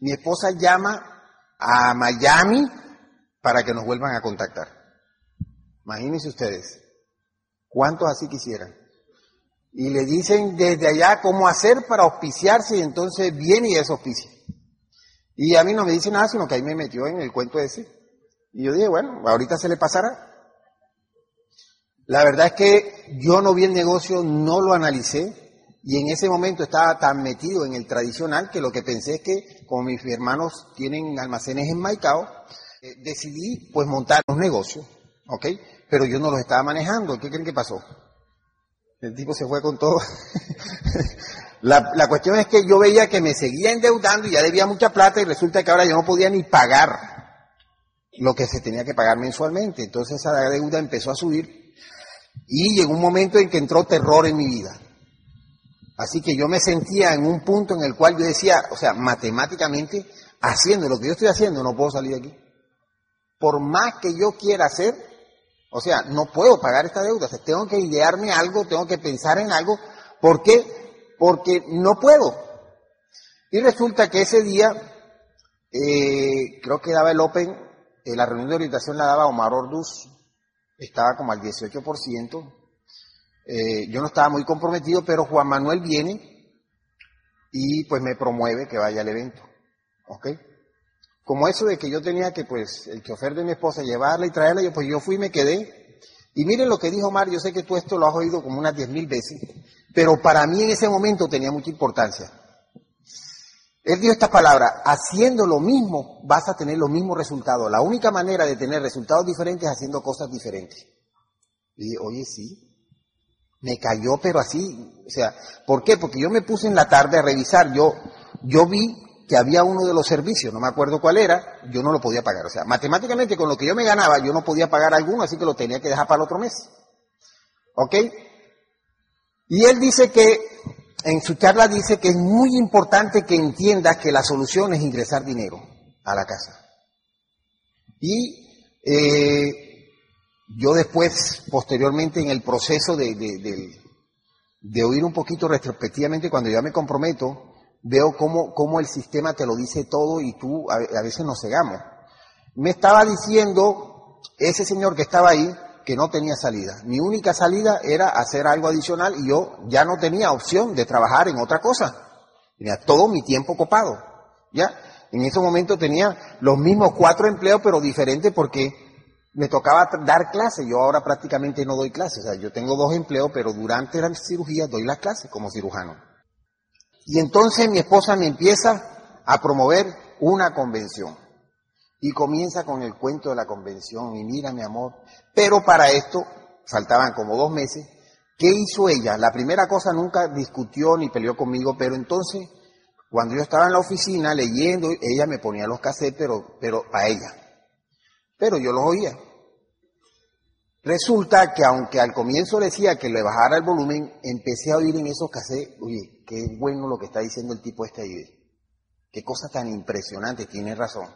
Mi esposa llama a Miami para que nos vuelvan a contactar. Imagínense ustedes, ¿cuántos así quisieran? Y le dicen desde allá cómo hacer para auspiciarse y entonces viene y es auspicia. Y a mí no me dice nada, sino que ahí me metió en el cuento ese. Y yo dije, bueno, ahorita se le pasará. La verdad es que yo no vi el negocio, no lo analicé y en ese momento estaba tan metido en el tradicional que lo que pensé es que como mis hermanos tienen almacenes en Maicao, eh, decidí pues montar un negocio, ¿ok? Pero yo no los estaba manejando. ¿Qué creen que pasó? El tipo se fue con todo. la, la cuestión es que yo veía que me seguía endeudando y ya debía mucha plata y resulta que ahora yo no podía ni pagar lo que se tenía que pagar mensualmente. Entonces esa deuda empezó a subir y llegó un momento en que entró terror en mi vida. Así que yo me sentía en un punto en el cual yo decía, o sea, matemáticamente, haciendo lo que yo estoy haciendo, no puedo salir de aquí. Por más que yo quiera hacer, o sea, no puedo pagar esta deuda. O sea, tengo que idearme algo, tengo que pensar en algo. ¿Por qué? Porque no puedo. Y resulta que ese día, eh, creo que daba el Open, eh, la reunión de orientación la daba Omar Orduz, estaba como al 18%. Eh, yo no estaba muy comprometido, pero Juan Manuel viene y pues me promueve que vaya al evento. ¿Ok? Como eso de que yo tenía que, pues, el chofer de mi esposa llevarla y traerla, yo, pues yo fui y me quedé. Y miren lo que dijo Omar, yo sé que tú esto lo has oído como unas diez mil veces, pero para mí en ese momento tenía mucha importancia. Él dijo esta palabra, haciendo lo mismo vas a tener los mismos resultados. La única manera de tener resultados diferentes es haciendo cosas diferentes. Y dije, oye, sí, me cayó, pero así, o sea, ¿por qué? Porque yo me puse en la tarde a revisar, yo, yo vi que había uno de los servicios, no me acuerdo cuál era, yo no lo podía pagar. O sea, matemáticamente con lo que yo me ganaba, yo no podía pagar alguno, así que lo tenía que dejar para el otro mes. ¿Ok? Y él dice que, en su charla dice que es muy importante que entiendas que la solución es ingresar dinero a la casa. Y eh, yo después, posteriormente, en el proceso de, de, oír un poquito retrospectivamente, cuando ya me comprometo, veo cómo, cómo el sistema te lo dice todo y tú a, a veces nos cegamos. Me estaba diciendo ese señor que estaba ahí que no tenía salida. Mi única salida era hacer algo adicional y yo ya no tenía opción de trabajar en otra cosa. Tenía todo mi tiempo copado. ¿Ya? En ese momento tenía los mismos cuatro empleos, pero diferentes porque me tocaba dar clases, yo ahora prácticamente no doy clases, o sea, yo tengo dos empleos, pero durante la cirugía doy las clases como cirujano. Y entonces mi esposa me empieza a promover una convención. Y comienza con el cuento de la convención, y mira mi amor, pero para esto faltaban como dos meses. ¿Qué hizo ella? La primera cosa nunca discutió ni peleó conmigo, pero entonces, cuando yo estaba en la oficina leyendo, ella me ponía los cassettes, pero, pero a ella pero yo los oía. Resulta que aunque al comienzo decía que le bajara el volumen, empecé a oír en esos cassettes, oye, qué bueno lo que está diciendo el tipo este ahí. Qué cosa tan impresionante, tiene razón.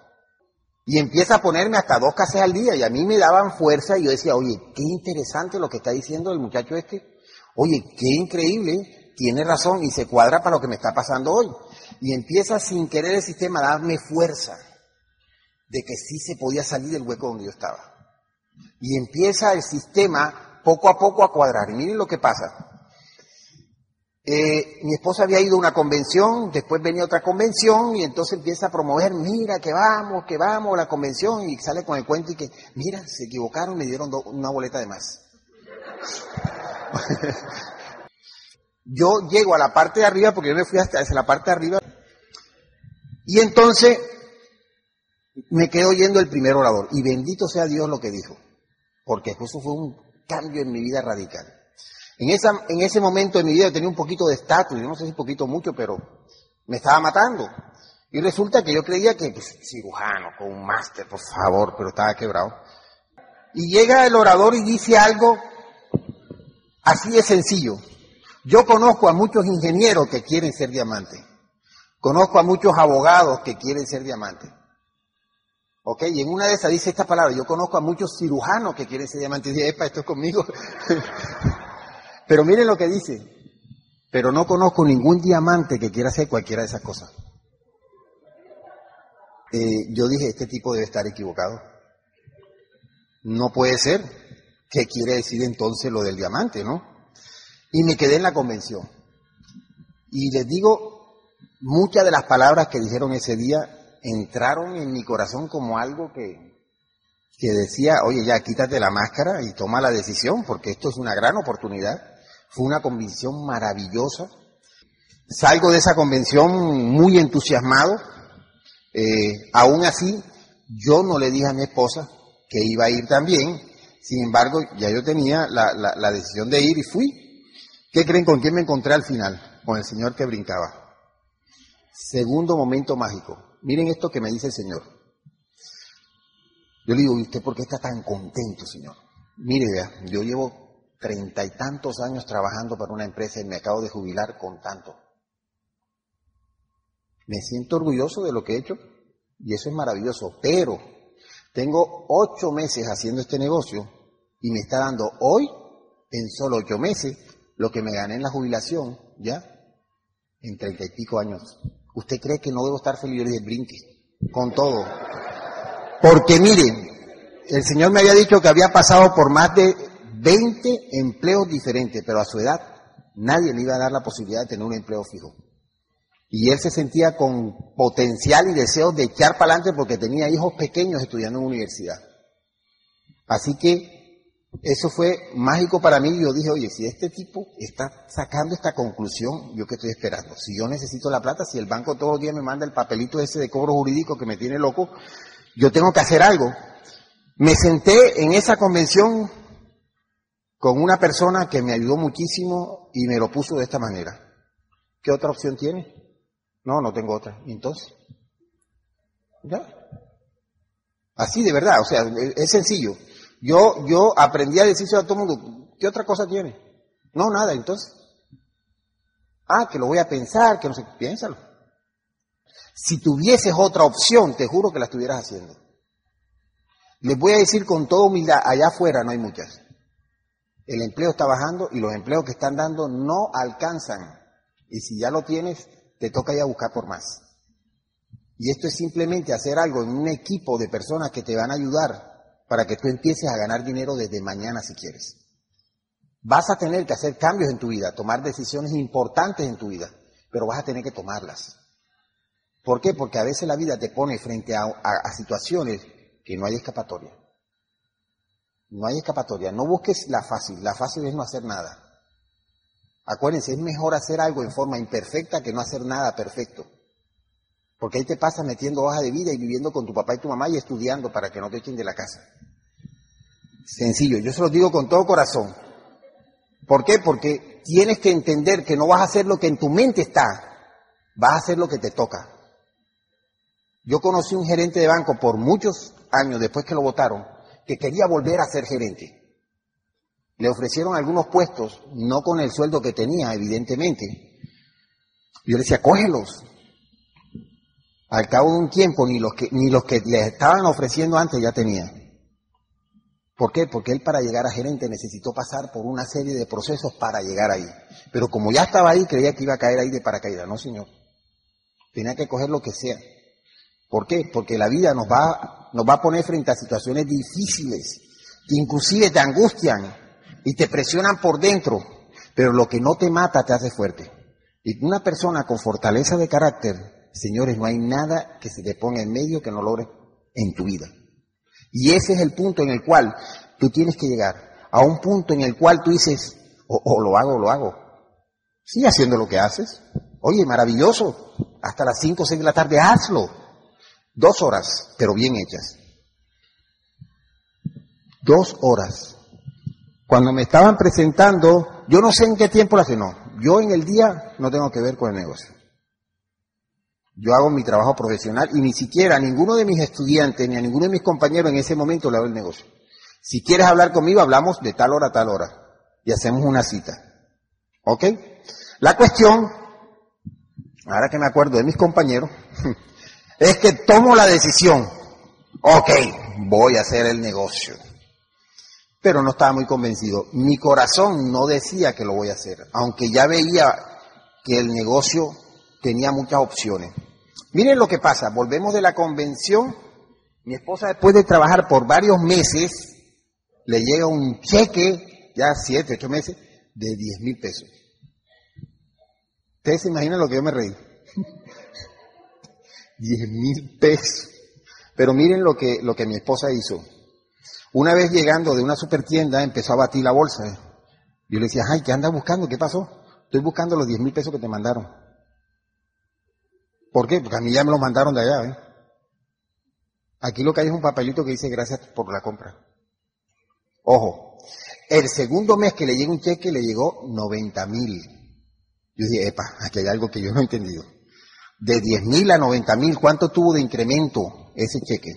Y empieza a ponerme hasta dos cassettes al día y a mí me daban fuerza y yo decía, oye, qué interesante lo que está diciendo el muchacho este. Oye, qué increíble, tiene razón y se cuadra para lo que me está pasando hoy. Y empieza sin querer el sistema a darme fuerza de que sí se podía salir del hueco donde yo estaba. Y empieza el sistema poco a poco a cuadrar. Y miren lo que pasa. Eh, mi esposa había ido a una convención, después venía otra convención y entonces empieza a promover, mira que vamos, que vamos la convención y sale con el cuento y que, mira, se equivocaron, me dieron una boleta de más. yo llego a la parte de arriba, porque yo me fui hasta la parte de arriba, y entonces me quedo oyendo el primer orador y bendito sea Dios lo que dijo, porque eso fue un cambio en mi vida radical. En, esa, en ese momento de mi vida tenía un poquito de estatus, yo no sé si poquito mucho, pero me estaba matando. Y resulta que yo creía que, pues, cirujano, con un máster, por favor, pero estaba quebrado. Y llega el orador y dice algo así de sencillo. Yo conozco a muchos ingenieros que quieren ser diamantes. Conozco a muchos abogados que quieren ser diamantes. ¿Ok? Y en una de esas dice esta palabra. Yo conozco a muchos cirujanos que quieren ser diamantes. Y dice, epa, esto es conmigo. Pero miren lo que dice. Pero no conozco ningún diamante que quiera hacer cualquiera de esas cosas. eh, yo dije, este tipo debe estar equivocado. No puede ser. ¿Qué quiere decir entonces lo del diamante, no? Y me quedé en la convención. Y les digo, muchas de las palabras que dijeron ese día entraron en mi corazón como algo que, decía, oye, ya quítate la máscara y toma la decisión, porque esto es una gran oportunidad. Fue una convención maravillosa. Salgo de esa convención muy entusiasmado. Eh, aún así, yo no le dije a mi esposa que iba a ir también. Sin embargo, ya yo tenía la, la, la decisión de ir y fui. ¿Qué creen con quién me encontré al final? Con el Señor que brincaba. Segundo momento mágico. Miren esto que me dice el Señor. Yo le digo, ¿y usted por qué está tan contento, Señor? Mire, vea, yo llevo treinta y tantos años trabajando para una empresa y me acabo de jubilar con tanto. Me siento orgulloso de lo que he hecho y eso es maravilloso, pero tengo ocho meses haciendo este negocio y me está dando hoy, en solo ocho meses, lo que me gané en la jubilación, ¿ya? En treinta y pico años. ¿Usted cree que no debo estar feliz? de brinque, con todo. Porque miren, el Señor me había dicho que había pasado por más de 20 empleos diferentes, pero a su edad nadie le iba a dar la posibilidad de tener un empleo fijo. Y él se sentía con potencial y deseos de echar para adelante porque tenía hijos pequeños estudiando en universidad. Así que eso fue mágico para mí. Yo dije, oye, si este tipo está sacando esta conclusión, ¿yo qué estoy esperando? Si yo necesito la plata, si el banco todos los días me manda el papelito ese de cobro jurídico que me tiene loco, yo tengo que hacer algo. Me senté en esa convención con una persona que me ayudó muchísimo y me lo puso de esta manera. ¿Qué otra opción tiene? No, no tengo otra. ¿Y entonces? ¿Ya? Así de verdad, o sea, es sencillo. Yo, yo aprendí a decirse a todo el mundo, ¿qué otra cosa tiene? No, nada, entonces. Ah, que lo voy a pensar, que no sé, piénsalo. Si tuvieses otra opción, te juro que la estuvieras haciendo. Les voy a decir con toda humildad, allá afuera no hay muchas. El empleo está bajando y los empleos que están dando no alcanzan. Y si ya lo tienes, te toca ir a buscar por más. Y esto es simplemente hacer algo en un equipo de personas que te van a ayudar para que tú empieces a ganar dinero desde mañana si quieres. Vas a tener que hacer cambios en tu vida, tomar decisiones importantes en tu vida, pero vas a tener que tomarlas. ¿Por qué? Porque a veces la vida te pone frente a, a situaciones que no hay escapatoria. No hay escapatoria. No busques la fácil. La fácil es no hacer nada. Acuérdense, es mejor hacer algo en forma imperfecta que no hacer nada perfecto. Porque ahí te pasas metiendo hoja de vida y viviendo con tu papá y tu mamá y estudiando para que no te echen de la casa. Sencillo, yo se lo digo con todo corazón. ¿Por qué? Porque tienes que entender que no vas a hacer lo que en tu mente está, vas a hacer lo que te toca. Yo conocí un gerente de banco por muchos años después que lo votaron, que quería volver a ser gerente. Le ofrecieron algunos puestos, no con el sueldo que tenía, evidentemente. Yo le decía, cógelos. Al cabo de un tiempo, ni los que, ni los que le estaban ofreciendo antes ya tenía. ¿Por qué? Porque él para llegar a gerente necesitó pasar por una serie de procesos para llegar ahí. Pero como ya estaba ahí, creía que iba a caer ahí de paracaídas. No, señor. Tenía que coger lo que sea. ¿Por qué? Porque la vida nos va, nos va a poner frente a situaciones difíciles, que inclusive te angustian y te presionan por dentro, pero lo que no te mata te hace fuerte. Y una persona con fortaleza de carácter, señores, no hay nada que se te ponga en medio que no logre en tu vida. Y ese es el punto en el cual tú tienes que llegar, a un punto en el cual tú dices, o, lo hago o lo hago. Sigue haciendo lo que haces. Oye, maravilloso. Hasta las 5 o 6 de la tarde, hazlo. Dos horas, pero bien hechas. Dos horas. Cuando me estaban presentando, yo no sé en qué tiempo la no. Yo en el día no tengo que ver con el negocio. Yo hago mi trabajo profesional y ni siquiera a ninguno de mis estudiantes ni a ninguno de mis compañeros en ese momento le hago el negocio. Si quieres hablar conmigo, hablamos de tal hora a tal hora y hacemos una cita. ¿Ok? La cuestión, ahora que me acuerdo de mis compañeros, es que tomo la decisión, ok, voy a hacer el negocio. Pero no estaba muy convencido. Mi corazón no decía que lo voy a hacer, aunque ya veía que el negocio tenía muchas opciones. Miren lo que pasa, volvemos de la convención, mi esposa después de trabajar por varios meses, le llega un cheque, ya siete, ocho meses, de diez mil pesos. Ustedes se imaginan lo que yo me reí. Diez mil pesos. Pero miren lo que, lo que mi esposa hizo. Una vez llegando de una supertienda empezó a batir la bolsa. Yo le decía, ay, ¿qué andas buscando? ¿Qué pasó? Estoy buscando los diez mil pesos que te mandaron. ¿Por qué? Porque a mí ya me los mandaron de allá. ¿eh? Aquí lo que hay es un papelito que dice gracias por la compra. Ojo, el segundo mes que le llegó un cheque le llegó 90 mil. Yo dije, epa, aquí hay algo que yo no he entendido. De 10 mil a 90 mil, ¿cuánto tuvo de incremento ese cheque?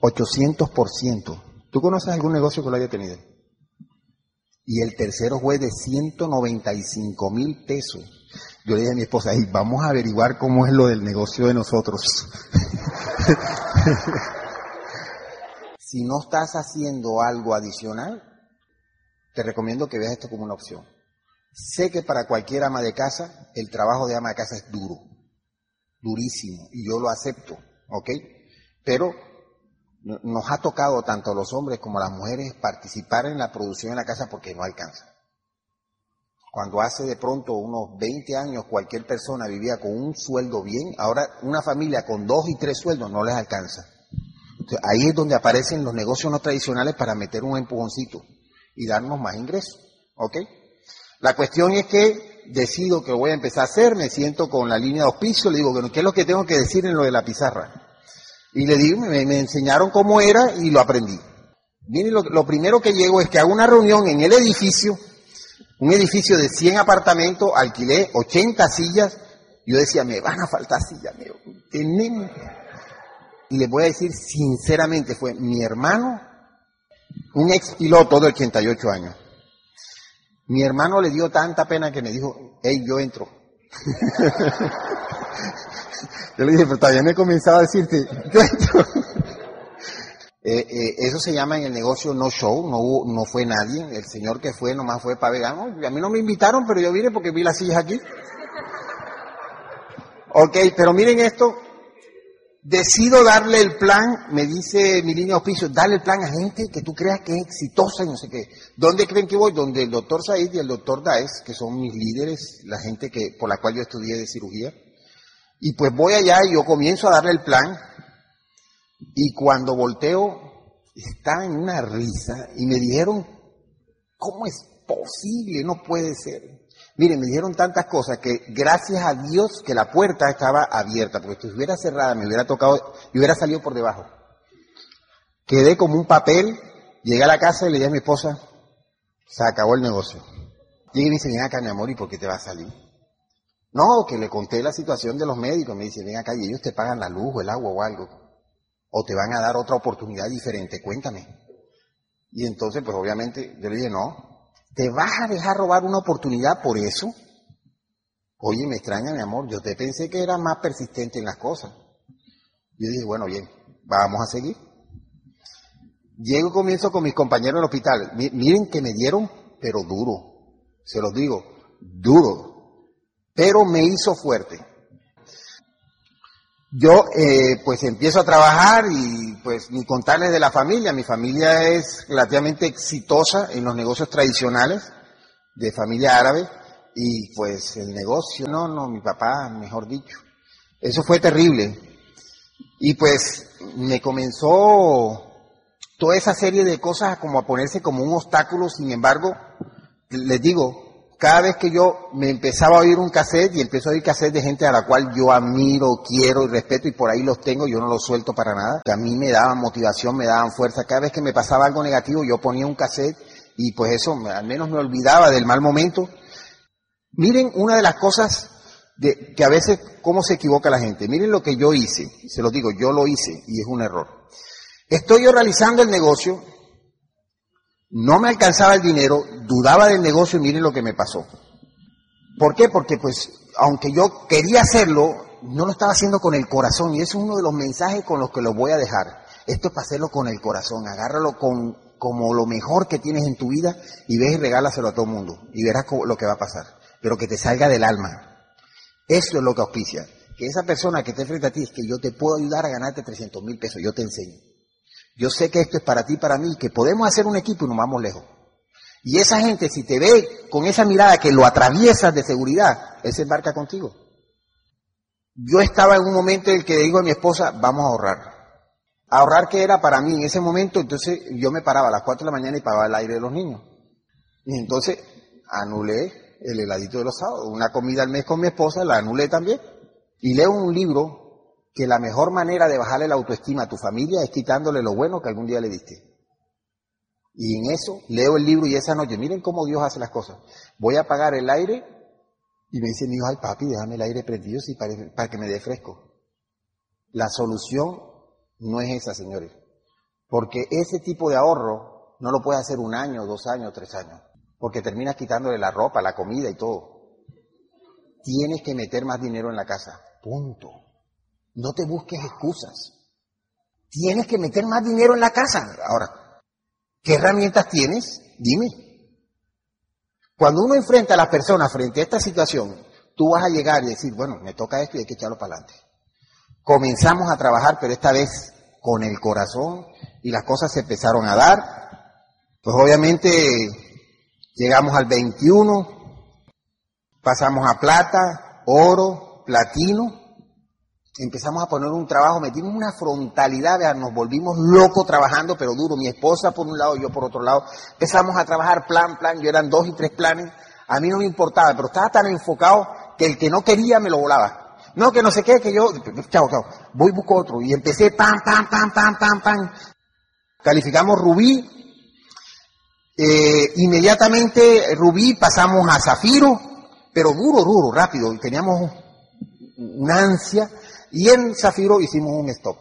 800%. ¿Tú conoces algún negocio que lo haya tenido? Y el tercero fue de 195 mil pesos. Yo le dije a mi esposa, vamos a averiguar cómo es lo del negocio de nosotros. si no estás haciendo algo adicional, te recomiendo que veas esto como una opción. Sé que para cualquier ama de casa, el trabajo de ama de casa es duro, durísimo, y yo lo acepto, ¿ok? Pero nos ha tocado tanto a los hombres como a las mujeres participar en la producción en la casa porque no alcanza. Cuando hace de pronto unos 20 años cualquier persona vivía con un sueldo bien, ahora una familia con dos y tres sueldos no les alcanza. ahí es donde aparecen los negocios no tradicionales para meter un empujoncito y darnos más ingresos. ¿Ok? La cuestión es que decido que voy a empezar a hacer, me siento con la línea de auspicio, le digo, bueno, ¿qué es lo que tengo que decir en lo de la pizarra? Y le digo, me, enseñaron cómo era y lo aprendí. Miren, lo, primero que llego es que hago una reunión en el edificio, un edificio de 100 apartamentos, alquilé 80 sillas. Yo decía, me van a faltar sillas, me, tenemos. Y les voy a decir sinceramente, fue mi hermano, un ex piloto de 88 años. Mi hermano le dio tanta pena que me dijo, hey, yo entro. Yo le dije, pero todavía he comenzado a decirte, eh, eh, eso se llama en el negocio no show, no, no fue nadie, el señor que fue nomás fue para vegano, a mí no me invitaron, pero yo vine porque vi las sillas aquí. Ok, pero miren esto, decido darle el plan, me dice mi línea de auspicio, darle el plan a gente que tú creas que es exitosa y no sé qué. ¿Dónde creen que voy? Donde el doctor Said y el doctor Daes, que son mis líderes, la gente que, por la cual yo estudié de cirugía, y pues voy allá y yo comienzo a darle el plan y cuando volteo está en una risa y me dijeron, ¿cómo es posible? No puede ser. Miren, me dijeron tantas cosas que gracias a Dios que la puerta estaba abierta, porque si estuviera cerrada me hubiera tocado y hubiera salido por debajo. Quedé como un papel, llegué a la casa y le dije a mi esposa, se acabó el negocio. Llegué y me dice, ven acá mi amor, ¿y por qué te va a salir? No, que le conté la situación de los médicos. Me dice, ven acá y ellos te pagan la luz o el agua o algo. O te van a dar otra oportunidad diferente. Cuéntame. Y entonces, pues obviamente, yo le dije, no. ¿Te vas a dejar robar una oportunidad por eso? Oye, me extraña, mi amor. Yo te pensé que era más persistente en las cosas. Yo dije, bueno, bien, vamos a seguir. Llego y comienzo con mis compañeros en el hospital. Miren que me dieron, pero duro. Se los digo, duro pero me hizo fuerte. Yo eh, pues empiezo a trabajar y pues ni contarles de la familia, mi familia es relativamente exitosa en los negocios tradicionales de familia árabe y pues el negocio, no, no, mi papá, mejor dicho, eso fue terrible. Y pues me comenzó toda esa serie de cosas como a ponerse como un obstáculo, sin embargo, les digo, cada vez que yo me empezaba a oír un cassette y empezó a oír cassette de gente a la cual yo admiro, quiero y respeto y por ahí los tengo, yo no los suelto para nada, que a mí me daban motivación, me daban fuerza. Cada vez que me pasaba algo negativo yo ponía un cassette y pues eso al menos me olvidaba del mal momento. Miren una de las cosas de, que a veces cómo se equivoca la gente. Miren lo que yo hice, se los digo, yo lo hice y es un error. Estoy yo realizando el negocio, no me alcanzaba el dinero, dudaba del negocio y miren lo que me pasó. ¿Por qué? Porque pues, aunque yo quería hacerlo, no lo estaba haciendo con el corazón y es uno de los mensajes con los que lo voy a dejar. Esto es para hacerlo con el corazón, agárralo con, como lo mejor que tienes en tu vida y ves y regálaselo a todo el mundo y verás lo que va a pasar, pero que te salga del alma. Eso es lo que auspicia. que esa persona que esté frente a ti es que yo te puedo ayudar a ganarte 300 mil pesos, yo te enseño. Yo sé que esto es para ti, para mí, que podemos hacer un equipo y nos vamos lejos. Y esa gente, si te ve con esa mirada que lo atraviesas de seguridad, él se embarca contigo. Yo estaba en un momento en el que digo a mi esposa, vamos a ahorrar. Ahorrar que era para mí en ese momento, entonces yo me paraba a las 4 de la mañana y pagaba el aire de los niños. Y entonces anulé el heladito de los sábados. Una comida al mes con mi esposa, la anulé también. Y leo un libro que la mejor manera de bajarle la autoestima a tu familia es quitándole lo bueno que algún día le diste. Y en eso leo el libro y esa noche, miren cómo Dios hace las cosas. Voy a apagar el aire y me dice mi hijo, ay papi, déjame el aire prendido sí, para, para que me dé fresco. La solución no es esa, señores. Porque ese tipo de ahorro no lo puede hacer un año, dos años, tres años. Porque terminas quitándole la ropa, la comida y todo. Tienes que meter más dinero en la casa. Punto. No te busques excusas. Tienes que meter más dinero en la casa. Ahora, ¿Qué herramientas tienes? Dime. Cuando uno enfrenta a las personas frente a esta situación, tú vas a llegar y decir, bueno, me toca esto y hay que echarlo para adelante. Comenzamos a trabajar, pero esta vez con el corazón y las cosas se empezaron a dar. Pues obviamente llegamos al 21, pasamos a plata, oro, platino, empezamos a poner un trabajo, metimos una frontalidad, nos volvimos locos trabajando, pero duro. Mi esposa por un lado, yo por otro lado. Empezamos a trabajar plan, plan, yo eran dos y tres planes. A mí no me importaba, pero estaba tan enfocado que el que no quería me lo volaba. No, que no sé qué, que yo, chao, chao, voy busco otro. Y empecé pam, pam, pam, pam, pam, pam. Calificamos Rubí. Eh, inmediatamente Rubí pasamos a Zafiro, pero duro, duro, rápido. Teníamos una ansia y en Zafiro hicimos un stop.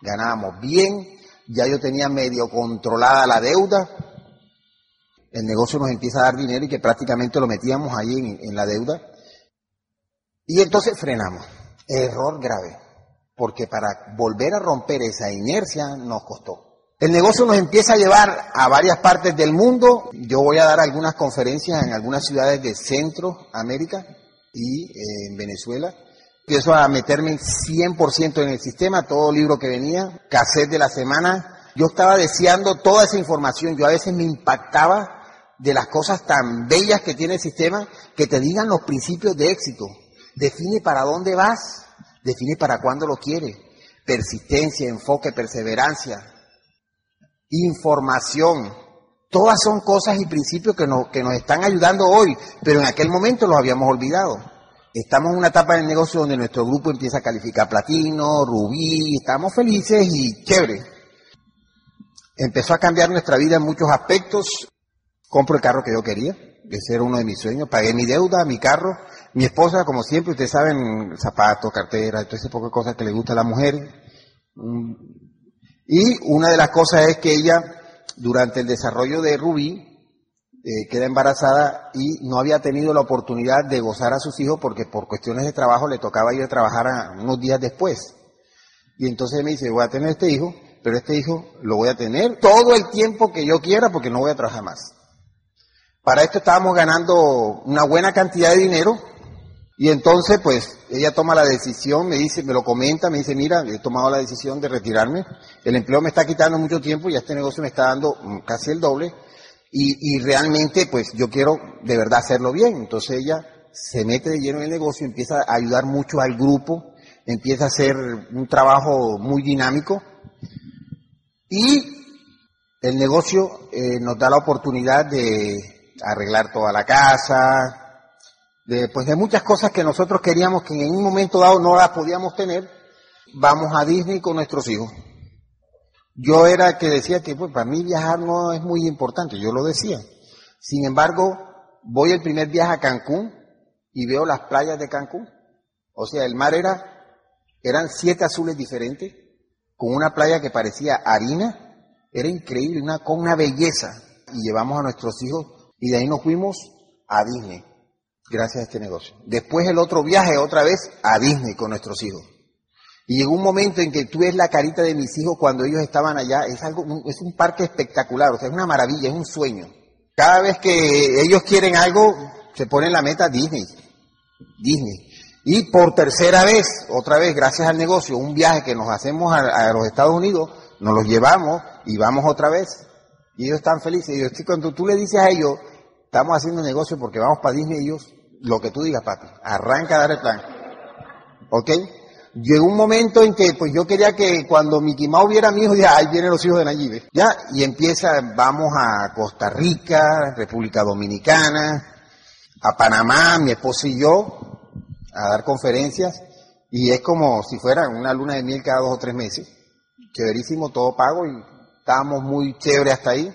Ganábamos bien, ya yo tenía medio controlada la deuda. El negocio nos empieza a dar dinero y que prácticamente lo metíamos ahí en, la deuda. Y entonces frenamos. Error grave. Porque para volver a romper esa inercia nos costó. El negocio nos empieza a llevar a varias partes del mundo. Yo voy a dar algunas conferencias en algunas ciudades de Centroamérica y eh, en Venezuela empiezo a meterme 100% en el sistema, todo libro que venía, cassette de la semana. Yo estaba deseando toda esa información, yo a veces me impactaba de las cosas tan bellas que tiene el sistema, que te digan los principios de éxito. Define para dónde vas, define para cuándo lo quieres. Persistencia, enfoque, perseverancia, información. Todas son cosas y principios que nos, que nos están ayudando hoy, pero en aquel momento los habíamos olvidado. Estamos en una etapa del negocio donde nuestro grupo empieza a calificar platino, rubí, estamos felices y chévere. Empezó a cambiar nuestra vida en muchos aspectos. Compro el carro que yo quería, ese era uno de mis sueños. Pagué mi deuda, mi carro. Mi esposa, como siempre, ustedes saben, zapatos, cartera, todo ese poco de cosas que le gusta a la mujer. Mm. Y una de las cosas es que ella, durante el desarrollo de Rubí, eh, queda embarazada y no había tenido la oportunidad de gozar a sus hijos porque por cuestiones de trabajo le tocaba ir a trabajar unos días después. Y entonces me dice, voy a tener este hijo, pero este hijo lo voy a tener todo el tiempo que yo quiera porque no voy a trabajar más. Para esto estábamos ganando una buena cantidad de dinero y entonces pues ella toma la decisión, me dice, me lo comenta, me dice, mira, he tomado la decisión de retirarme, el empleo me está quitando mucho tiempo y este negocio me está dando mm, casi el doble y, y realmente, pues yo quiero de verdad hacerlo bien. Entonces ella se mete de lleno en el negocio, empieza a ayudar mucho al grupo, empieza a hacer un trabajo muy dinámico y el negocio eh, nos da la oportunidad de arreglar toda la casa, de, pues de muchas cosas que nosotros queríamos que en un momento dado no las podíamos tener. Vamos a Disney con nuestros hijos. Yo era que decía que pues, para mí viajar no es muy importante, yo lo decía. Sin embargo, voy el primer viaje a Cancún y veo las playas de Cancún. O sea, el mar era, eran siete azules diferentes, con una playa que parecía harina, era increíble, una, con una belleza. Y llevamos a nuestros hijos y de ahí nos fuimos a Disney, gracias a este negocio. Después el otro viaje otra vez a Disney con nuestros hijos. Y llegó un momento en que tú ves la carita de mis hijos cuando ellos estaban allá, es algo, es un parque espectacular, o sea, es una maravilla, es un sueño. Cada vez que ellos quieren algo, se ponen la meta Disney, Disney. Y por tercera vez, otra vez, gracias al negocio, un viaje que nos hacemos a, los Estados Unidos, nos los llevamos y vamos otra vez. Y ellos están felices. Y yo cuando tú le dices a ellos, estamos haciendo negocio porque vamos para Disney, ellos, lo que tú digas, papi, arranca a dar el plan. ¿Ok? Llegó un momento en que, pues yo quería que cuando Mickey Mouse viera a mi hijo, ya, ahí vienen los hijos de Nayib. Ya, y empieza, vamos a Costa Rica, República Dominicana, a Panamá, mi esposa y yo, a dar conferencias, y es como si fuera una luna de miel cada dos o tres meses. Chéverísimo, todo pago, y estábamos muy chévere hasta ahí.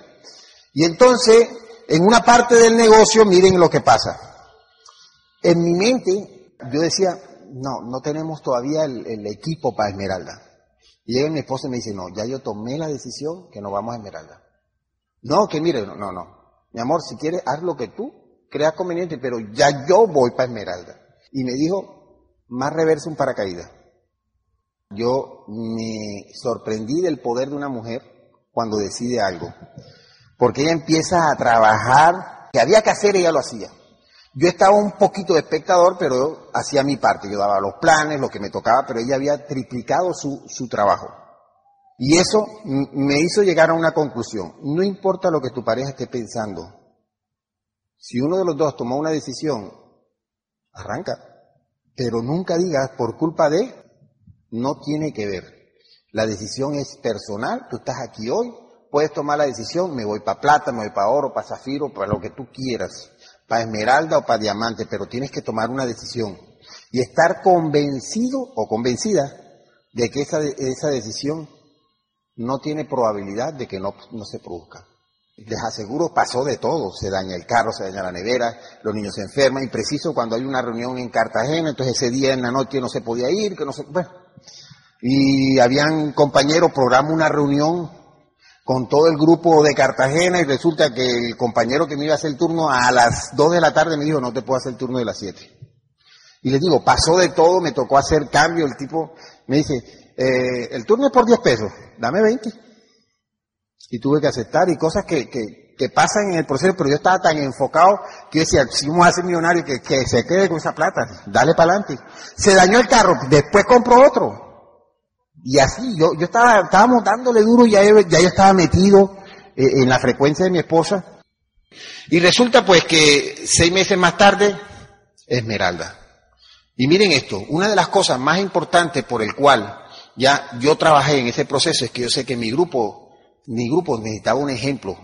Y entonces, en una parte del negocio, miren lo que pasa. En mi mente, yo decía, no, no tenemos todavía el, equipo para Esmeralda. Y llega mi esposa y me dice, no, ya yo tomé la decisión que nos vamos a Esmeralda. No, que mire, no, no, no. Mi amor, si quieres, haz lo que tú creas conveniente, pero ya yo voy para Esmeralda. Y me dijo, más reverso un paracaídas. Yo me sorprendí del poder de una mujer cuando decide algo. Porque ella empieza a trabajar, que había que hacer, ella lo hacía. Yo estaba un poquito de espectador, pero hacía mi parte. Yo daba los planes, lo que me tocaba, pero ella había triplicado su, su trabajo. Y eso me hizo llegar a una conclusión. No importa lo que tu pareja esté pensando. Si uno de los dos tomó una decisión, arranca. Pero nunca digas, por culpa de, no tiene que ver. La decisión es personal. Tú estás aquí hoy, puedes tomar la decisión, me voy para plata, me voy para oro, para zafiro, para lo que tú quieras para esmeralda o para diamante, pero tienes que tomar una decisión. Y estar convencido o convencida de que esa, esa decisión no tiene probabilidad de que no, no se produzca. Les aseguro, pasó de todo, se daña el carro, se daña la nevera, los niños se enferman, y preciso cuando hay una reunión en Cartagena, entonces ese día en la noche no se podía ir, que no se, bueno, y habían compañeros, programa una reunión con todo el grupo de Cartagena y resulta que el compañero que me iba a hacer el turno a las 2 de la tarde me dijo, no te puedo hacer el turno de las 7. Y les digo, pasó de todo, me tocó hacer cambio, el tipo me dice, eh, el turno es por 10 pesos, dame 20. Y tuve que aceptar y cosas que, que, pasan en el proceso, pero yo estaba tan enfocado que decía, si vamos a ser millonario, que, que se quede con esa plata, dale para adelante. Se dañó el carro, después compró otro. Y así, yo, yo estaba, estábamos dándole duro, ya ya yo estaba metido eh, en la frecuencia de mi esposa. Y resulta pues que seis meses más tarde, Esmeralda. Y miren esto, una de las cosas más importantes por el cual ya yo trabajé en ese proceso es que yo sé que mi grupo, mi grupo necesitaba un ejemplo.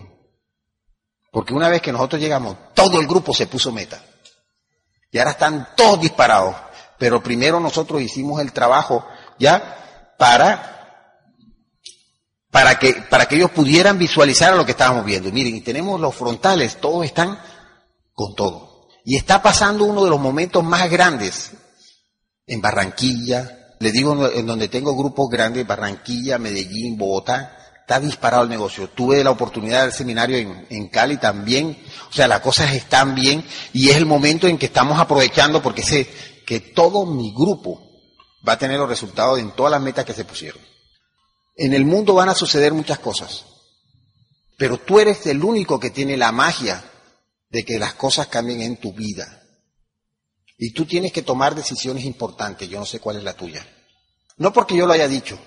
Porque una vez que nosotros llegamos, todo el grupo se puso meta. Y ahora están todos disparados. Pero primero nosotros hicimos el trabajo ya para, para, que, para que ellos pudieran visualizar lo que estábamos viendo. Miren, y tenemos los frontales, todos están con todo. Y está pasando uno de los momentos más grandes en Barranquilla, le digo en donde tengo grupos grandes, Barranquilla, Medellín, Bogotá, está disparado el negocio. Tuve la oportunidad del seminario en, en, Cali también, o sea, las cosas están bien y es el momento en que estamos aprovechando porque sé que todo mi grupo va a tener los resultados en todas las metas que se pusieron. En el mundo van a suceder muchas cosas, pero tú eres el único que tiene la magia de que las cosas cambien en tu vida. Y tú tienes que tomar decisiones importantes, yo no sé cuál es la tuya. No porque yo lo haya dicho,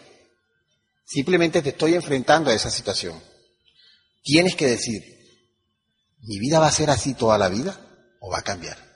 simplemente te estoy enfrentando a esa situación. Tienes que decir, ¿mi vida va a ser así toda la vida o va a cambiar?